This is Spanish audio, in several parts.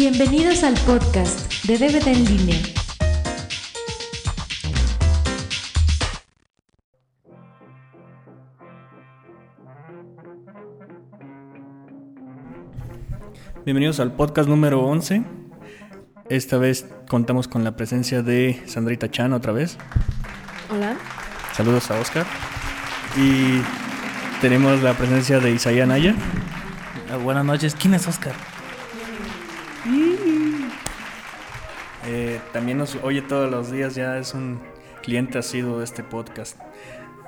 Bienvenidos al podcast de DVD en línea. Bienvenidos al podcast número 11. Esta vez contamos con la presencia de Sandrita Chan otra vez. Hola. Saludos a Oscar. Y tenemos la presencia de Isaías Naya. Ah, buenas noches. ¿Quién es Oscar? Eh, también nos oye todos los días, ya es un cliente asiduo de este podcast.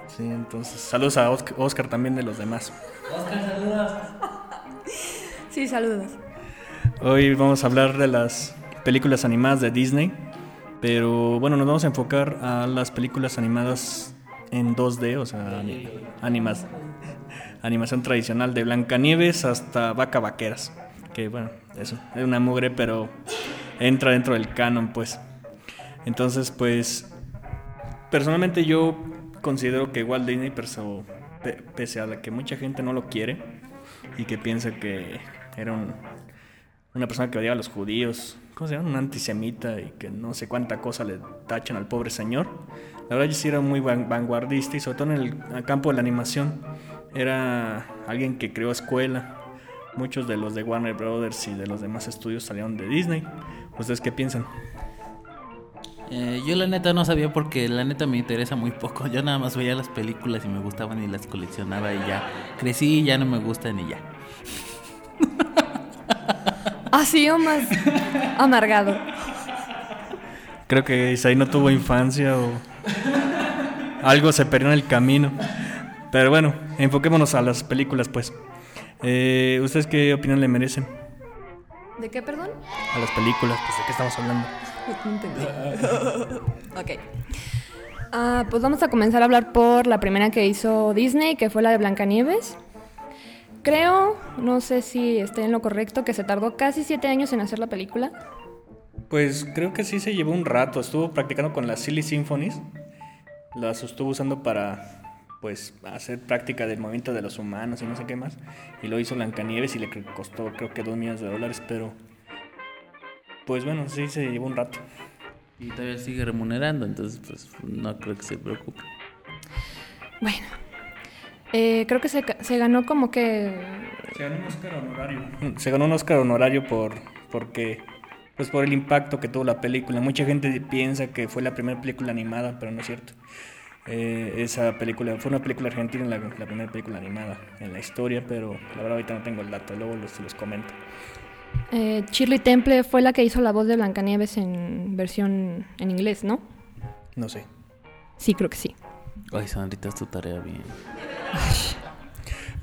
Sí, entonces, saludos a Osc- Oscar también de los demás. Oscar, saludos. Sí, saludos. Hoy vamos a hablar de las películas animadas de Disney, pero bueno, nos vamos a enfocar a las películas animadas en 2D, o sea, ani- animas, animación tradicional de Blancanieves hasta Vaca Vaqueras, que bueno, eso, es una mugre, pero entra dentro del canon, pues. Entonces, pues, personalmente yo considero que Walt Disney, pese a la que mucha gente no lo quiere y que piensa que era un, una persona que odiaba a los judíos, ¿cómo se llama? Un antisemita y que no sé cuánta cosa le tachan al pobre señor. La verdad, yo sí era muy van- vanguardista y sobre todo en el campo de la animación. Era alguien que creó escuela. Muchos de los de Warner Brothers y de los demás estudios salieron de Disney. ¿Ustedes qué piensan? Eh, yo la neta no sabía porque la neta me interesa muy poco. Yo nada más veía las películas y me gustaban y las coleccionaba y ya. Crecí y ya no me gustan y ya. Así o más amargado. Creo que Isaí no tuvo infancia o algo se perdió en el camino. Pero bueno, enfoquémonos a las películas, pues. Eh, ¿Ustedes qué opinión le merecen ¿De qué, perdón? a las películas? Pues, ¿De qué estamos hablando? No entendí. ok. Ah, pues vamos a comenzar a hablar por la primera que hizo Disney, que fue la de Blancanieves. Creo, no sé si esté en lo correcto, que se tardó casi siete años en hacer la película. Pues creo que sí se llevó un rato. Estuvo practicando con las Silly Symphonies. Las estuvo usando para pues hacer práctica del movimiento de los humanos y no sé qué más. Y lo hizo Blancanieves y le costó creo que dos millones de dólares, pero pues bueno, sí se llevó un rato. Y todavía sigue remunerando, entonces pues no creo que se preocupe. Bueno, eh, creo que se, ca- se ganó como que... Se ganó un Oscar honorario. Se ganó un Oscar honorario por porque pues por el impacto que tuvo la película. Mucha gente piensa que fue la primera película animada, pero no es cierto. Eh, esa película fue una película argentina, la, la primera película animada en la historia, pero la verdad ahorita no tengo el dato, luego los, los comento. Eh, Shirley Temple fue la que hizo la voz de Blancanieves en versión en inglés, ¿no? No sé. Sí, creo que sí. Ay, Sandrita, es tu tarea bien.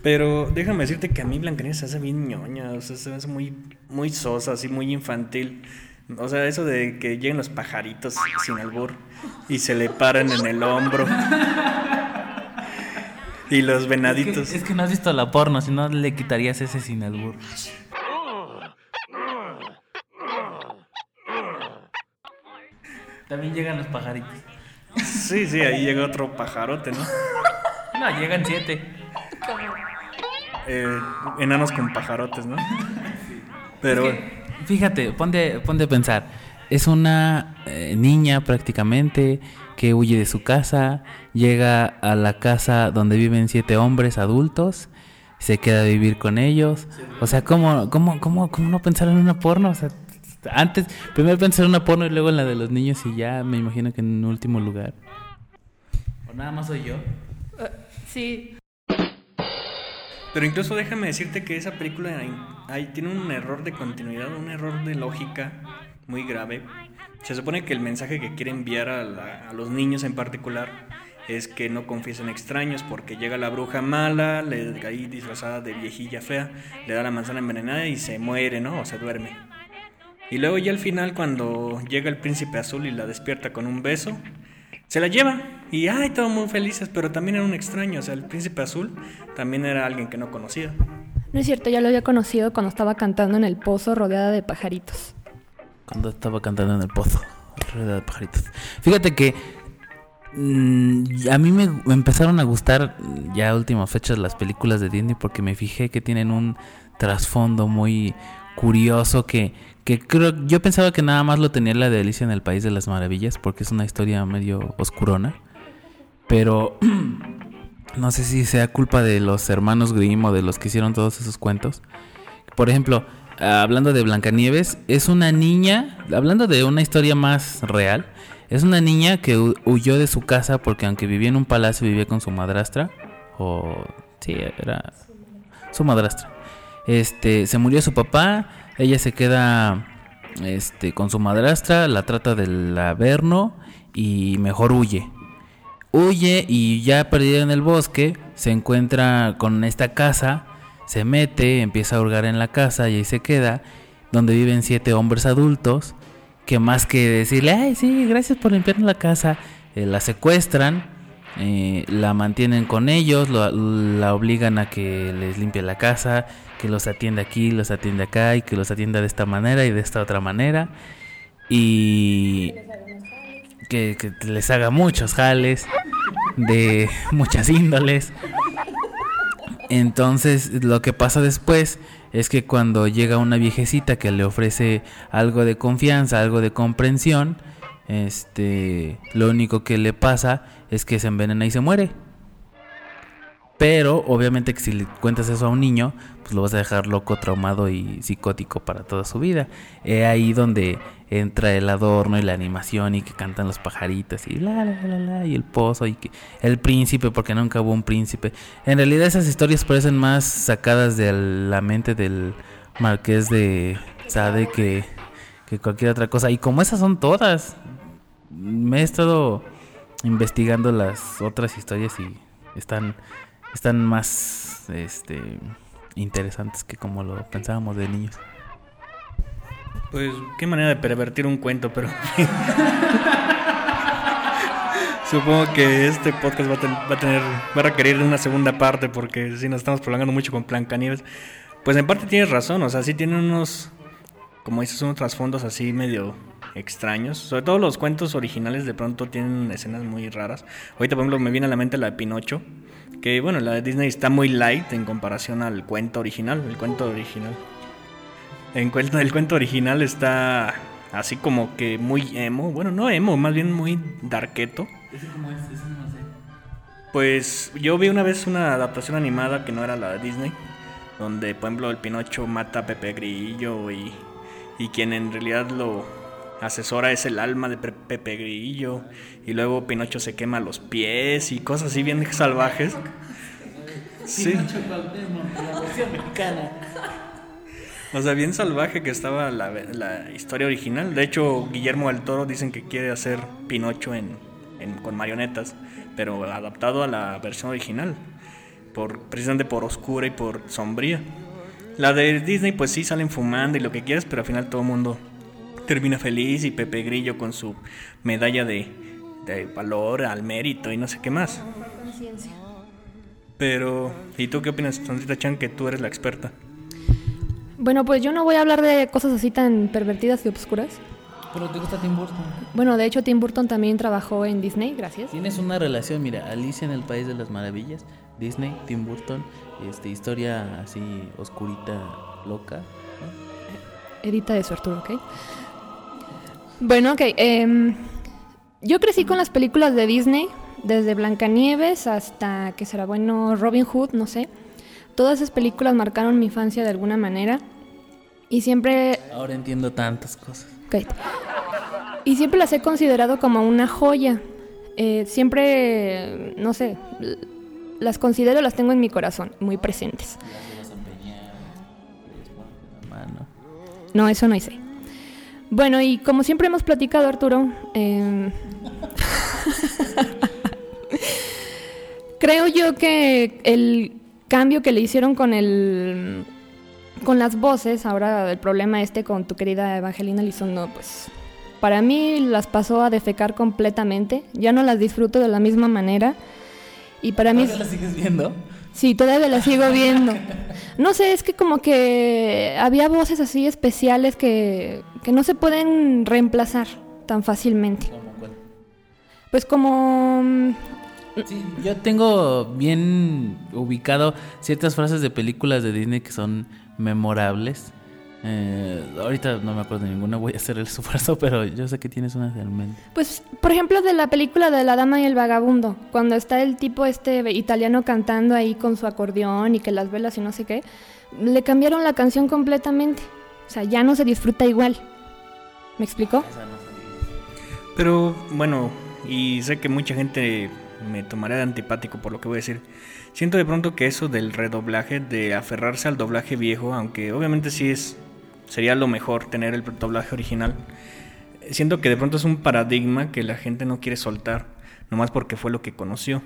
Pero déjame decirte que a mí Blancanieves se hace bien ñoña, o sea, se hace muy, muy sosa, así muy infantil. O sea, eso de que lleguen los pajaritos sin albur y se le paran en el hombro. Y los Es que, venaditos. es que no has visto la porno, si no le quitarías ese sin albur. También llegan los pajaritos. Sí, sí, ahí llega otro pajarote, ¿no? No, llegan siete. Eh, enanos con pajarotes, ¿no? Pero Es que, fíjate, ponte, ponte a pensar. Es una eh, niña prácticamente que huye de su casa, llega a la casa donde viven siete hombres adultos, se queda a vivir con ellos. O sea, ¿cómo, cómo, cómo, cómo no pensar en una porno? O sea, antes, primero pensar en una porno y luego en la de los niños y ya me imagino que en último lugar. ¿O nada más soy yo? Sí. Pero incluso déjame decirte que esa película tiene un error de continuidad, un error de lógica muy grave. Se supone que el mensaje que quiere enviar a los niños en particular es que no confiesen extraños porque llega la bruja mala, le, ahí disfrazada de viejilla fea, le da la manzana envenenada y se muere, ¿no? O se duerme. Y luego ya al final cuando llega el príncipe azul y la despierta con un beso, se la lleva y ay, todos muy felices, pero también era un extraño, o sea, el príncipe azul también era alguien que no conocía. No es cierto, ya lo había conocido cuando estaba cantando en el pozo rodeada de pajaritos. Cuando estaba cantando en el pozo. alrededor de pajaritos. Fíjate que mm, a mí me, me empezaron a gustar ya a últimas fechas las películas de Disney porque me fijé que tienen un trasfondo muy curioso que, que creo yo pensaba que nada más lo tenía la de Alicia en el País de las Maravillas porque es una historia medio oscurona, pero no sé si sea culpa de los hermanos Grimm o de los que hicieron todos esos cuentos. Por ejemplo, hablando de Blancanieves, es una niña, hablando de una historia más real, es una niña que hu- huyó de su casa porque aunque vivía en un palacio vivía con su madrastra o sí, era su madrastra. Este, se murió su papá, ella se queda este con su madrastra, la trata del averno y mejor huye. Huye y ya perdida en el bosque, se encuentra con esta casa, se mete, empieza a hurgar en la casa y ahí se queda, donde viven siete hombres adultos, que más que decirle, ay, sí, gracias por limpiarnos la casa, eh, la secuestran, eh, la mantienen con ellos, lo- la obligan a que les limpie la casa, que los atienda aquí, los atiende acá y que los atienda de esta manera y de esta otra manera. Y que, les haga muchos jales de muchas índoles. Entonces lo que pasa después es que cuando llega una viejecita que le ofrece algo de confianza, algo de comprensión, este, lo único que le pasa es que se envenena y se muere. Pero obviamente que si le cuentas eso a un niño, pues lo vas a dejar loco, traumado y psicótico para toda su vida. Es ahí donde entra el adorno y la animación y que cantan los pajaritos y la la la la y el pozo y que el príncipe porque nunca hubo un príncipe. En realidad esas historias parecen más sacadas de la mente del marqués de Sade que, que cualquier otra cosa. Y como esas son todas, me he estado investigando las otras historias y están están más este interesantes que como lo pensábamos de niños. Pues qué manera de pervertir un cuento, pero supongo que este podcast va a, ten- va a tener va a requerir una segunda parte porque si nos estamos prolongando mucho con Blancanieves. Pues en parte tienes razón, o sea, sí tiene unos como dices unos trasfondos así medio extraños. Sobre todo los cuentos originales de pronto tienen escenas muy raras. Ahorita por ejemplo me viene a la mente la de Pinocho, que bueno, la de Disney está muy light en comparación al cuento original, el cuento original. En cuento, el cuento original está así como que muy emo. Bueno, no emo, más bien muy darketo. Pues yo vi una vez una adaptación animada que no era la de Disney, donde por ejemplo el Pinocho mata a Pepe Grillo y, y quien en realidad lo asesora es el alma de Pe- Pepe Grillo y luego Pinocho se quema los pies y cosas así bien salvajes. Sí. O sea, bien salvaje que estaba la, la historia original. De hecho, Guillermo del Toro dicen que quiere hacer Pinocho en, en- con marionetas, pero adaptado a la versión original, por, precisamente por oscura y por sombría. La de Disney, pues sí, salen fumando y lo que quieras, pero al final todo el mundo termina feliz y Pepe Grillo con su medalla de, de valor al mérito y no sé qué más. Pero, ¿y tú qué opinas, Sandrita Chan, que tú eres la experta? Bueno, pues yo no voy a hablar de cosas así tan pervertidas y obscuras. Pero te gusta Tim Burton. Bueno, de hecho Tim Burton también trabajó en Disney, gracias. Tienes una relación, mira, Alicia en el País de las Maravillas, Disney, Tim Burton, este, historia así oscurita, loca. Edita de su Arturo, ¿ok? Bueno, ok. em, yo crecí con las películas de Disney, desde Blancanieves hasta, que será bueno, Robin Hood, no sé. Todas esas películas marcaron mi infancia de alguna manera. Y siempre Ahora entiendo tantas cosas. Ok. Y siempre las he considerado como una joya. Eh, siempre, no sé, las considero, las tengo en mi corazón, muy presentes. No, eso no hice. Bueno, y como siempre hemos platicado, Arturo, em, creo yo que el cambio que le hicieron con el con las voces, ahora el problema este con tu querida Evangelina Lizondo, pues para mí las pasó a defecar completamente. Ya no las disfruto de la misma manera. Y para mí... ¿La sigues viendo? Sí, todavía la sigo viendo. No sé, es que como que había voces así especiales que, que no se pueden reemplazar tan fácilmente. ¿Cómo cuál? Pues como... mm, Sí, yo tengo bien ubicado ciertas frases de películas de Disney que son memorables. Eh, ahorita no me acuerdo de ninguna, voy a hacer el esfuerzo, pero yo sé que tienes una en mente. Pues, por ejemplo, de la película de La Dama y el Vagabundo, cuando está el tipo este italiano cantando ahí con su acordeón y que las velas y no sé qué, le cambiaron la canción completamente. O sea, ya no se disfruta igual. ¿Me explicó? Pero bueno, y sé que mucha gente me tomará de antipático por lo que voy a decir. Siento de pronto que eso del redoblaje, de aferrarse al doblaje viejo, aunque obviamente sí es sería lo mejor tener el doblaje original. Siento que de pronto es un paradigma que la gente no quiere soltar, nomás porque fue lo que conoció.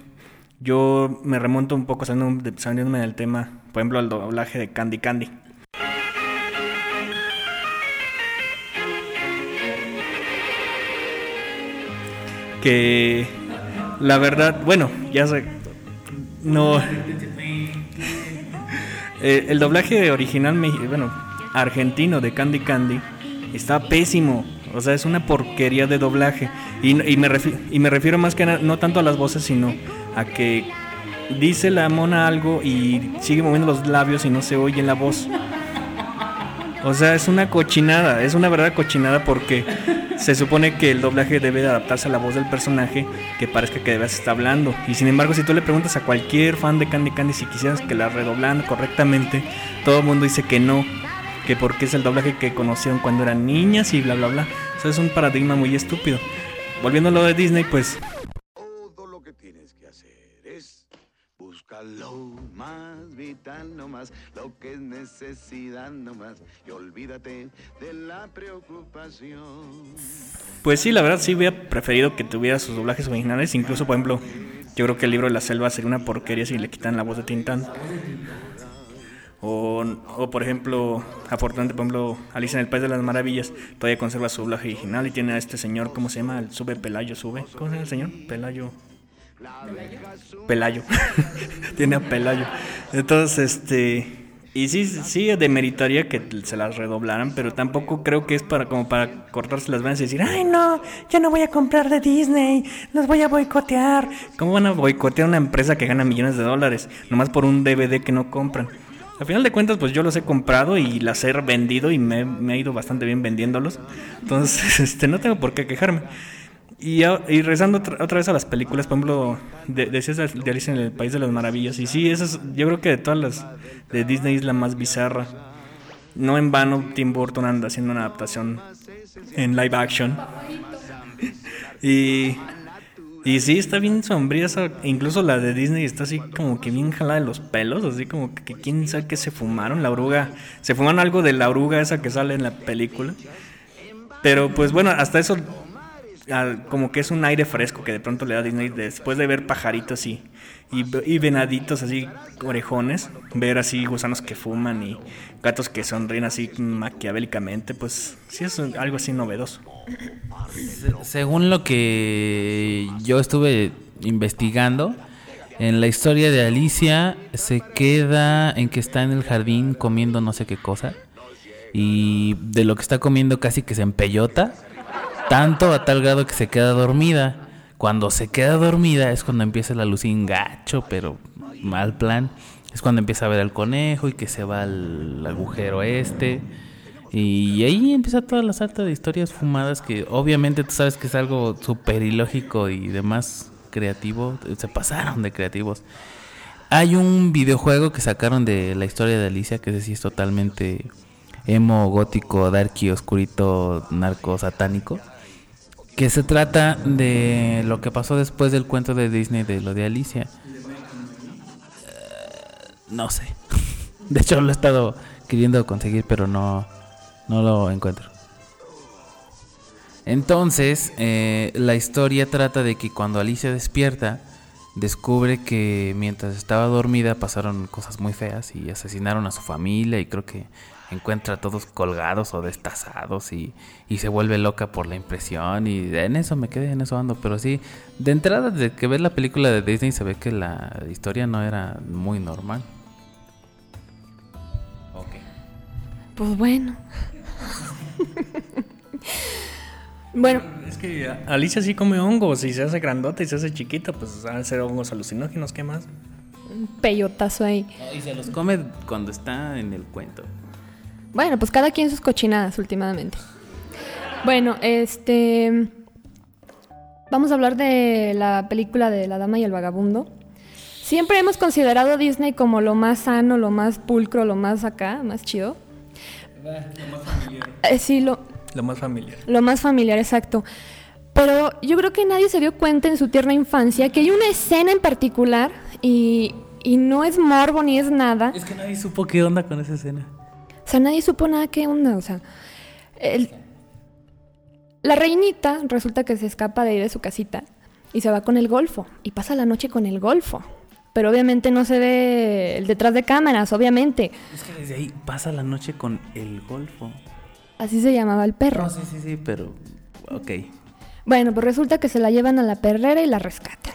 Yo me remonto un poco saliéndome del tema, por ejemplo, al doblaje de Candy Candy. Que la verdad, bueno, ya sé, no. Eh, el doblaje original, bueno, argentino de Candy Candy está pésimo. O sea, es una porquería de doblaje. Y, me, refiero, más que no tanto a las voces, sino a que dice la mona algo y sigue moviendo los labios y no se oye la voz. O sea, es una cochinada, es una verdadera cochinada porque se supone que el doblaje debe adaptarse a la voz del personaje que parezca que de verdad está hablando. Y sin embargo, si tú le preguntas a cualquier fan de Candy Candy si quisieras que la redoblan correctamente, todo el mundo dice que no, que porque es el doblaje que conocieron cuando eran niñas y bla bla bla. Eso es un paradigma muy estúpido. Volviendo a lo de Disney, pues todo lo que tienes que hacer es buscar lo más vital nomás, lo que es necesidad nomás, y olvídate de la preocupación. Pues sí, la verdad sí hubiera preferido que tuviera sus doblajes originales, incluso por ejemplo, yo creo que el libro de la selva sería una porquería si le quitan la voz de Tintán. O, o, por ejemplo, afortunadamente, por ejemplo, Alicia en el País de las Maravillas todavía conserva su doblaje original y tiene a este señor, ¿cómo se llama? El sube Pelayo, sube. ¿Cómo se llama el señor? Pelayo. Pelayo. tiene a Pelayo. Entonces, este. Y sí, sí, demeritaría que se las redoblaran, pero tampoco creo que es para como para cortarse las venas y decir, ay no, ya no voy a comprar de Disney, los voy a boicotear. ¿Cómo van a boicotear una empresa que gana millones de dólares? Nomás por un DVD que no compran. Al final de cuentas, pues yo los he comprado y las he vendido y me, me ha ido bastante bien vendiéndolos. Entonces, este, no tengo por qué quejarme. Y, y rezando otra, vez a las películas, por ejemplo, de, decías de, de Alicia en el País de las Maravillas. Y sí, esa es, yo creo que de todas las de Disney es la más bizarra. No en vano, Tim Burton anda haciendo una adaptación en live action. Y y sí, está bien sombría esa, incluso la de Disney está así como que bien jalada de los pelos, así como que quién sabe qué se fumaron, la oruga, se fumaron algo de la oruga esa que sale en la película. Pero pues bueno, hasta eso como que es un aire fresco que de pronto le da Disney después de ver pajaritos y, y, venaditos así orejones, ver así gusanos que fuman y gatos que sonríen así maquiavélicamente, pues sí es algo así novedoso. según lo que yo estuve investigando, en la historia de Alicia se queda en que está en el jardín comiendo no sé qué cosa y de lo que está comiendo casi que se empellota tanto a tal grado que se queda dormida. Cuando se queda dormida es cuando empieza la luz gacho, pero mal plan. Es cuando empieza a ver al conejo y que se va al agujero este. Y ahí empieza toda la salta de historias fumadas que obviamente tú sabes que es algo súper ilógico y demás creativo. Se pasaron de creativos. Hay un videojuego que sacaron de la historia de Alicia que es es totalmente emo, gótico, darky, oscurito, narco, satánico que se trata de lo que pasó después del cuento de Disney de lo de Alicia. Eh, no sé. De hecho lo he estado queriendo conseguir, pero no, no lo encuentro. Entonces, eh, la historia trata de que cuando Alicia despierta, descubre que mientras estaba dormida pasaron cosas muy feas y asesinaron a su familia y creo que encuentra a todos colgados o destazados y, se vuelve loca por la impresión y en eso me quedé, en eso ando, pero sí, de entrada de que ves la película de Disney se ve que la historia no era muy normal. Ok. Pues bueno. bueno. Es que Alicia sí come hongos y se hace grandota y se hace chiquita, pues van a ser hongos alucinógenos, ¿qué más? Un peyotazo ahí. y se los come cuando está en el cuento. Bueno, pues cada quien sus cochinadas últimamente. Bueno, este... Vamos a hablar de la película de La Dama y el Vagabundo. Siempre hemos considerado a Disney como lo más sano, lo más pulcro, lo más acá, más chido. Eh, sí, lo, Lo más familiar. lo más familiar, exacto. Pero yo creo que nadie se dio cuenta en su tierna infancia que hay una escena en particular y, y no es morbo ni es nada. Es que nadie supo qué onda con esa escena. O sea, nadie supo nada qué onda. O sea, el- la reinita resulta que se escapa de ahí de su casita y se va con el golfo y pasa la noche con el golfo. Pero obviamente no se ve el detrás de cámaras, obviamente. Es que desde ahí pasa la noche con el golfo. Así se llamaba el perro. No, sí, sí, sí, pero. Ok. Bueno, pues resulta que se la llevan a la perrera y la rescatan.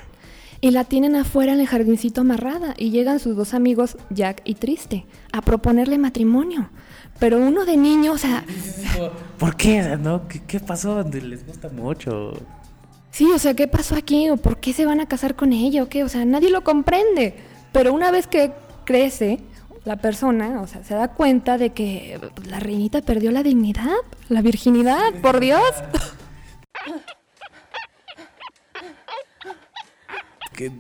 Y la tienen afuera en el jardincito amarrada. Y llegan sus dos amigos, Jack y Triste, a proponerle matrimonio. Pero uno de niño, o sea, ¿Por qué? ¿no? ¿Qué, qué pasó? ¿Les gusta mucho? sí, o sea, ¿qué pasó aquí? ¿O por qué se van a casar con ella? ¿O qué? O sea, nadie lo comprende. Pero una vez que crece, la persona, o sea, se da cuenta de que la reinita perdió la dignidad, la virginidad, por Dios. Que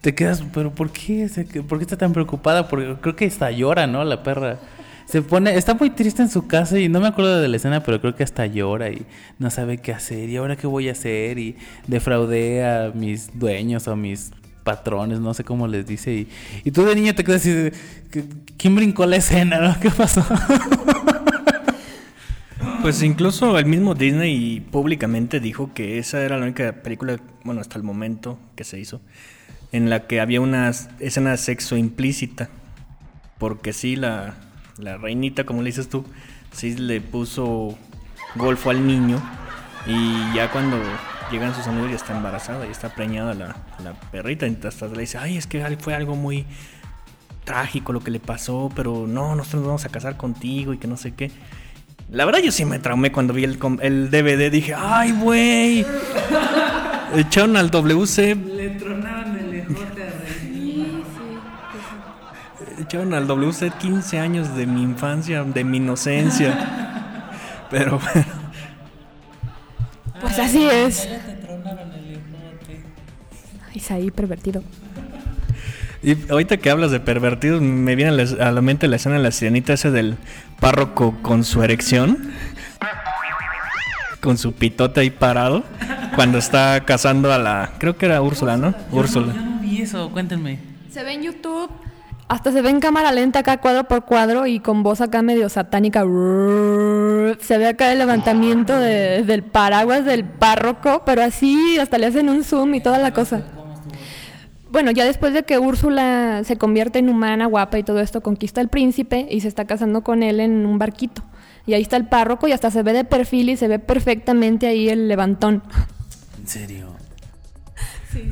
te quedas, pero ¿por qué? ¿Por qué está tan preocupada? Porque creo que hasta llora, ¿no? La perra. Se pone, está muy triste en su casa y no me acuerdo de la escena, pero creo que hasta llora y no sabe qué hacer. ¿Y ahora qué voy a hacer? Y defraudé a mis dueños o a mis patrones, no sé cómo les dice. Y, y tú de niño te quedas así, de, ¿qué- ¿quién brincó la escena? ¿no? ¿Qué pasó? Pues incluso el mismo Disney públicamente dijo que esa era la única película, bueno, hasta el momento que se hizo, en la que había una escena de sexo implícita. Porque sí, la, la reinita, como le dices tú, sí le puso golfo al niño. Y ya cuando llegan sus amigos ya está embarazada, ya está preñada la, la perrita. Y hasta le dice, ay, es que fue algo muy trágico lo que le pasó, pero no, nosotros nos vamos a casar contigo y que no sé qué. La verdad yo sí me traumé cuando vi el, el DVD, dije, ay, güey. Echaron al WC. Le tronaron Echaron al WC 15 años de mi infancia, de mi inocencia. Pero bueno, Pues así es. Isaí pervertido. y ahorita que hablas de pervertidos, me viene a la, mente la escena de la sirenita ese del párroco con su erección. Con su pitote ahí parado. Cuando está casando a la. Creo que era Úrsula, ¿no? Úrsula. Yo no vi eso, cuéntenme. Se ve en YouTube, hasta se ve en cámara lenta acá cuadro por cuadro y con voz acá medio satánica. Se ve acá el levantamiento de- del paraguas del párroco, pero así hasta le hacen un zoom y toda la cosa. Bueno, ya después de que Úrsula se convierte en humana, guapa y todo esto, conquista al príncipe y se está casando con él en un barquito. Y ahí está el párroco y hasta se ve de perfil y se ve perfectamente ahí el levantón. En serio.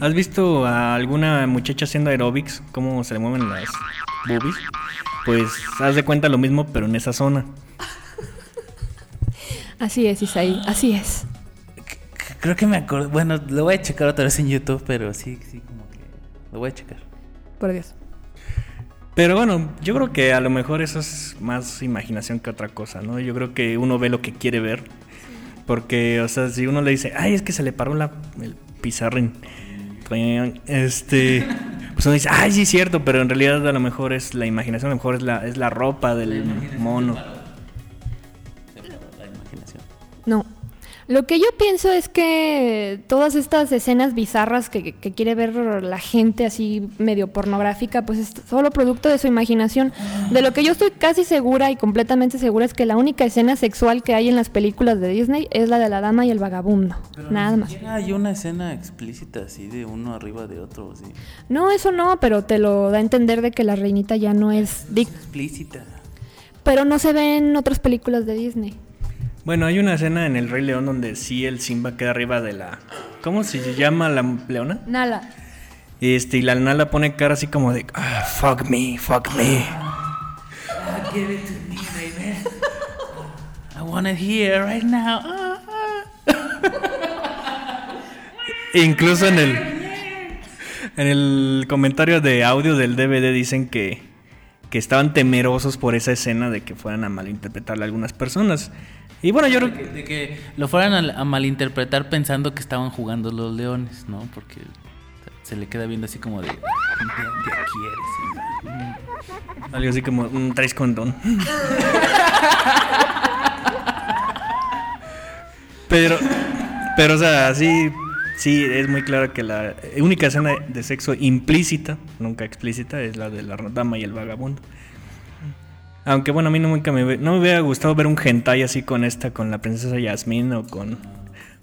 ¿Has visto a alguna muchacha haciendo aerobics? ¿Cómo se le mueven las boobies? Pues haz de cuenta lo mismo, pero en esa zona. Así es, Isaí, así es. Creo que me acuerdo. Bueno, lo voy a checar otra vez en YouTube, pero sí, sí, como que. Lo voy a checar. Por Dios. Pero bueno, yo creo que a lo mejor eso es más imaginación que otra cosa, ¿no? Yo creo que uno ve lo que quiere ver. Porque, o sea, si uno le dice, ay, es que se le paró la, el pizarrín. Este. Pues uno dice, ay, sí es cierto, pero en realidad a lo mejor es la imaginación, a lo mejor es la, es la ropa del mono. La imaginación. No. Lo que yo pienso es que todas estas escenas bizarras que, que quiere ver la gente así medio pornográfica, pues es solo producto de su imaginación. De lo que yo estoy casi segura y completamente segura es que la única escena sexual que hay en las películas de Disney es la de la dama y el vagabundo. Nada más. Hay una escena explícita así de uno arriba de otro, así. No, eso no, pero te lo da a entender de que la reinita ya no es Dick. Explícita. Pero no se ve en otras películas de Disney. Bueno, hay una escena en El Rey León donde sí el Simba queda arriba de la. ¿Cómo se llama la leona? Nala. Este, y la Nala pone cara así como de, ah, fuck me, fuck me. Give it to me, baby. I want it here right now. Ah, ah. Incluso en el en el comentario de audio del DVD dicen que que estaban temerosos por esa escena de que fueran a malinterpretarla algunas personas. Y bueno, yo creo De que, de que lo fueran a, a malinterpretar pensando que estaban jugando los leones, ¿no? Porque se le queda viendo así como de... "Ya- ya quieres, Simba". algo así como un traes condón. pero, pero, o sea, sí, sí, es muy claro que la única escena de sexo implícita, nunca explícita, es la de la dama y el vagabundo. Aunque bueno, a mí nunca me, no me hubiera gustado ver un hentai así con esta, con la princesa Yasmín o con...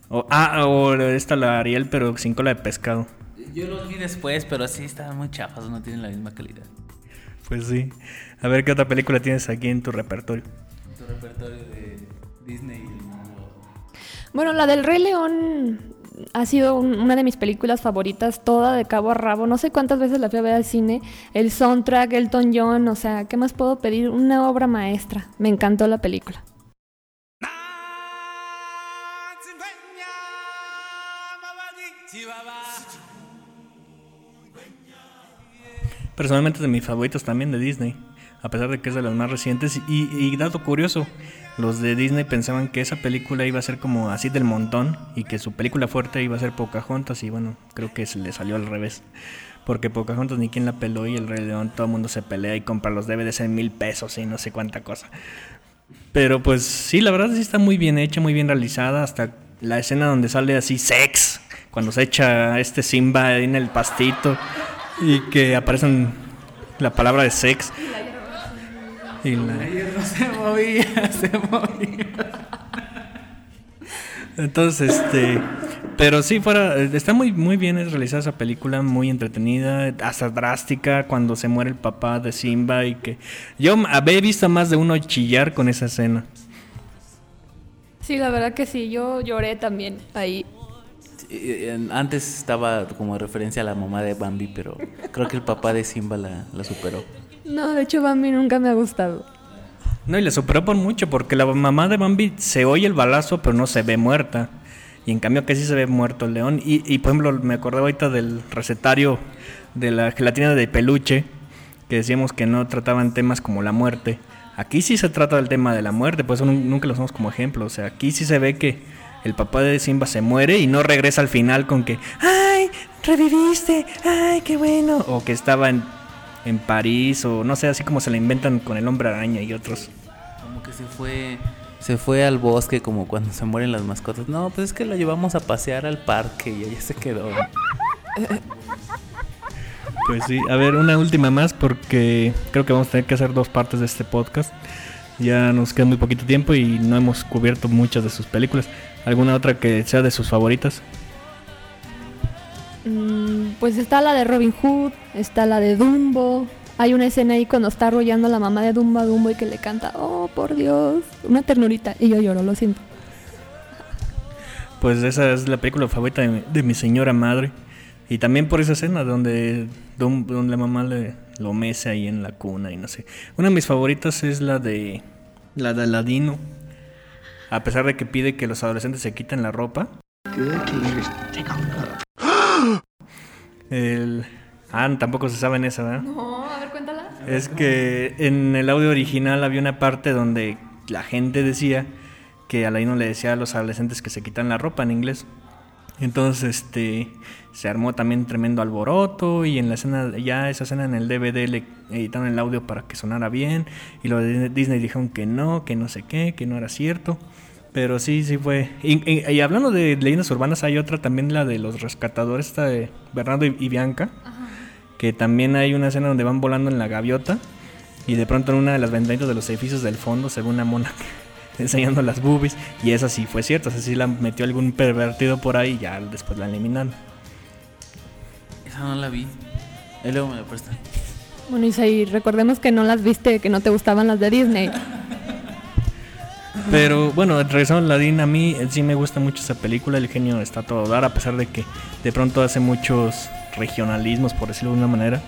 O, ah, o esta la Ariel, pero sin cola de pescado. Yo los vi después, pero sí estaban muy chafas, no tienen la misma calidad. Pues sí. A ver qué otra película tienes aquí en tu repertorio. Tu repertorio de Disney y el mundo. Bueno, la del Rey León ha sido un- una de mis películas favoritas, toda de cabo a rabo. No sé cuántas veces la fui a ver al cine. El soundtrack, Elton John, o sea, ¿qué más puedo pedir? Una obra maestra. Me encantó la película. Personalmente de mis favoritos también de Disney, a pesar de que es de las más recientes. Y, y dato curioso, los de Disney pensaban que esa película iba a ser como así del montón y que su película fuerte iba a ser Pocahontas y bueno, creo que se le salió al revés. Porque Pocahontas ni quien la peló y el Rey León todo el mundo se pelea y compra los DVDs en mil pesos y no sé cuánta cosa. Pero pues sí, la verdad sí está muy bien hecha, muy bien realizada. Hasta la escena donde sale así sex, cuando se echa este Simba en el pastito y que aparecen la palabra de sex. Y la- Se movía, se movía. Entonces, este, pero sí fuera, está muy muy bien realizada esa película, muy entretenida, hasta drástica cuando se muere el papá de Simba y que yo había visto más de uno chillar con esa escena. Sí, la verdad que sí, yo lloré también ahí. Antes estaba como referencia a la mamá de Bambi, pero creo que el papá de Simba la, la superó. No, de hecho Bambi nunca me ha gustado. No, y le superó por mucho, porque la mamá de Bambi se oye el balazo, pero no se ve muerta. Y en cambio que sí se ve muerto el león. Y, y por ejemplo, me acordé ahorita del recetario de la gelatina de peluche, que decíamos que no trataban temas como la muerte. Aquí sí se trata del tema de la muerte, por eso nun- nunca lo usamos como ejemplo. O sea, aquí sí se ve que el papá de Simba se muere y no regresa al final con que, ¡ay! ¡Reviviste! ¡ay, qué bueno! O que estaba en, en París, o no sé, así como se la inventan con el hombre araña y otros. Como que se fue, se fue al bosque como cuando se mueren las mascotas. No, pues es que la llevamos a pasear al parque y ella se quedó. Pues sí, a ver, una última más porque creo que vamos a tener que hacer dos partes de este podcast. Ya nos queda muy poquito tiempo y no hemos cubierto muchas de sus películas. ¿Alguna otra que sea de sus favoritas? Mm, pues está la de Robin Hood, está la de Dumbo. Hay una escena ahí cuando está arrollando a la mamá de Dumbo a Dumbo y que le canta, oh por Dios, una ternurita. Y yo lloro, lo siento. Pues esa es la película favorita de, mi- de mi señora madre. Y también por esa escena donde, donde la mamá le, lo mece ahí en la cuna y no sé. Una de mis favoritas es la de la de Aladino. A pesar de que pide que los adolescentes se quiten la ropa. El... Ah, tampoco se sabe en esa, ¿verdad? No, a ver, cuéntala. Es que en el audio original había una parte donde la gente decía que Aladino le decía a los adolescentes que se quitan la ropa en inglés. Entonces, este, se armó también tremendo alboroto y en la escena, ya esa escena en el DVD le editaron el audio para que sonara bien y los de Disney dijeron que no, que no sé qué, que no era cierto. Pero sí, sí fue. Y, y- y hablando de leyendas urbanas, hay otra también, la de los rescatadores, esta de Bernardo y, y Bianca, que también hay una escena donde van volando en la gaviota y de pronto en una de las ventanitas de los edificios del fondo se ve una mona enseñando las boobies y esa sí fue cierto, o sea, sí la metió algún pervertido por ahí y ya después la eliminaron. Esa no la vi. Ahí luego me la prestan. Bueno, Isaí, recordemos que no las viste, que no te gustaban las de Disney. Pero bueno, regresando a Aladdin, a mí eh, sí me gusta mucho esa película, el genio está todo dar, a pesar de que de pronto hace muchos regionalismos, por decirlo de una manera.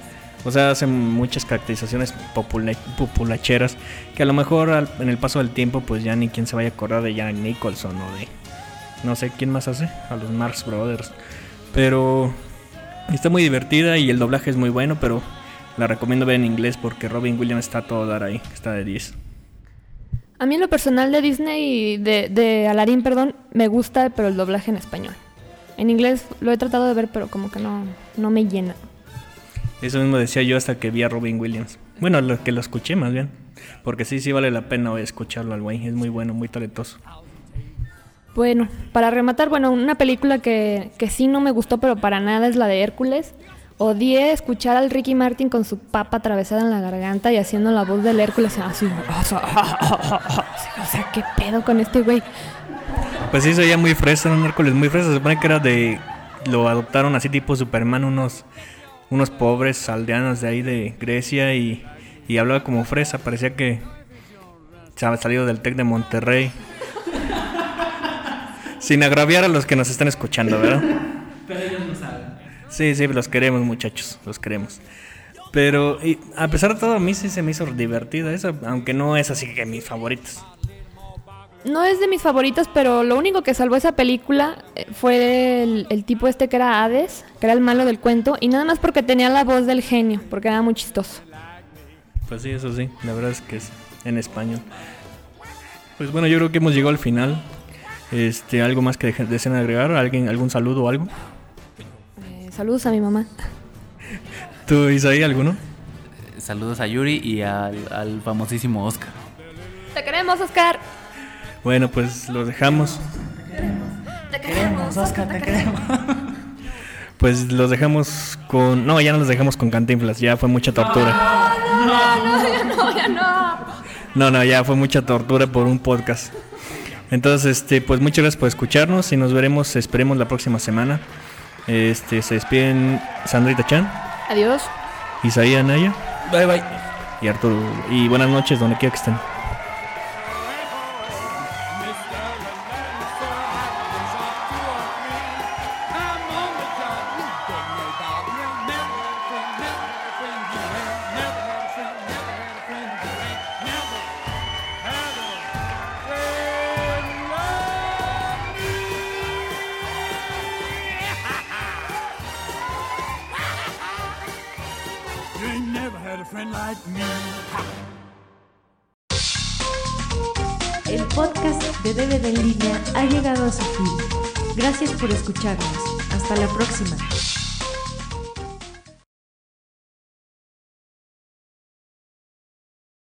O sea, hace muchas caracterizaciones popula- populacheras que a lo mejor en el paso del tiempo pues ya ni quien se vaya a acordar de Jack Nicholson o de... No sé quién más hace, a los Marx Brothers. Pero está muy divertida y el doblaje es muy bueno, pero la recomiendo ver en inglés porque Robin Williams está todo dar ahí, está de 10. A mí en lo personal de Disney, de, de Aladdin, perdón, me gusta, pero el doblaje en español. En inglés lo he tratado de ver, pero como que no, no me llena. Eso mismo decía yo hasta que vi a Robin Williams. Bueno, lo que lo escuché más bien. Porque sí, sí vale la pena escucharlo al güey. Es muy bueno, muy talentoso. Bueno, para rematar, bueno, una película que, que sí no me gustó, pero para nada es la de Hércules. Odié escuchar al Ricky Martin con su papa atravesada en la garganta y haciendo la voz del Hércules así. O sea, ¿qué pedo con este güey? Pues sí, soy muy fresa, un Hércules muy fresa. Se supone que era de. Lo adoptaron así tipo Superman, unos, unos pobres aldeanos de ahí de Grecia y, y hablaba como fresa. Parecía que se había salido del Tec de Monterrey. Sin agraviar a los que nos están escuchando, ¿verdad? Pero ellos no saben. Sí, sí, los queremos, muchachos, los queremos. Pero y a pesar de todo, a mí sí se me hizo divertida esa, aunque no es así que mis favoritos. No es de mis favoritos, pero lo único que salvó esa película eh, fue el, el tipo este que era Hades, que era el malo del cuento, y nada más porque tenía la voz del genio, porque era muy chistoso. Pues sí, eso sí, la verdad es que es en español. Pues bueno, yo creo que hemos llegado al final. Este, algo más que deseen agregar, alguien, algún saludo o algo. Saludos a mi mamá. ¿Tú, Isaí, alguno? Saludos a Yuri y al, al famosísimo Oscar. Te queremos, Oscar. Bueno, pues los dejamos. Te queremos, Oscar, te queremos. Pues los dejamos con. No, ya no los dejamos con Cantinflas, ya fue mucha tortura. No, no, ya no, ya no. No, no, ya fue mucha tortura por un podcast. Entonces, este, pues muchas gracias por escucharnos y nos veremos, esperemos la próxima semana. Este, se despiden Sandrita Chan, Adiós. Isaí Anaya Bye bye. y Arturo. Y buenas noches donde quiera que estén.